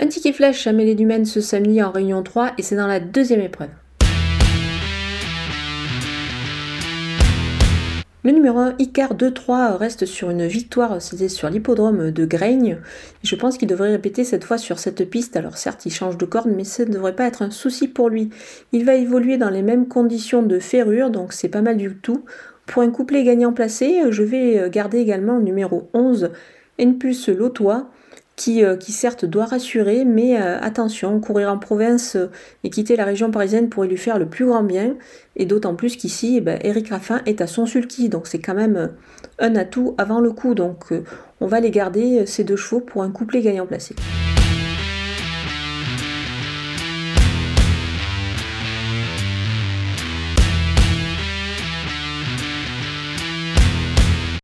Un ticket flèche à Mêlée ce samedi en Réunion 3 et c'est dans la deuxième épreuve. Le numéro 1, Icar 2-3, reste sur une victoire, c'était sur l'hippodrome de Graigne. Je pense qu'il devrait répéter cette fois sur cette piste. Alors certes, il change de corde, mais ça ne devrait pas être un souci pour lui. Il va évoluer dans les mêmes conditions de ferrure, donc c'est pas mal du tout. Pour un couplet gagnant placé, je vais garder également le numéro 11, N plus Lotois. Euh, qui, certes doit rassurer, mais euh, attention, courir en province euh, et quitter la région parisienne pourrait lui faire le plus grand bien, et d'autant plus qu'ici, eh ben, Eric Raffin est à son sulky, donc c'est quand même un atout avant le coup, donc on va les garder, ces deux chevaux, pour un couplet gagnant placé.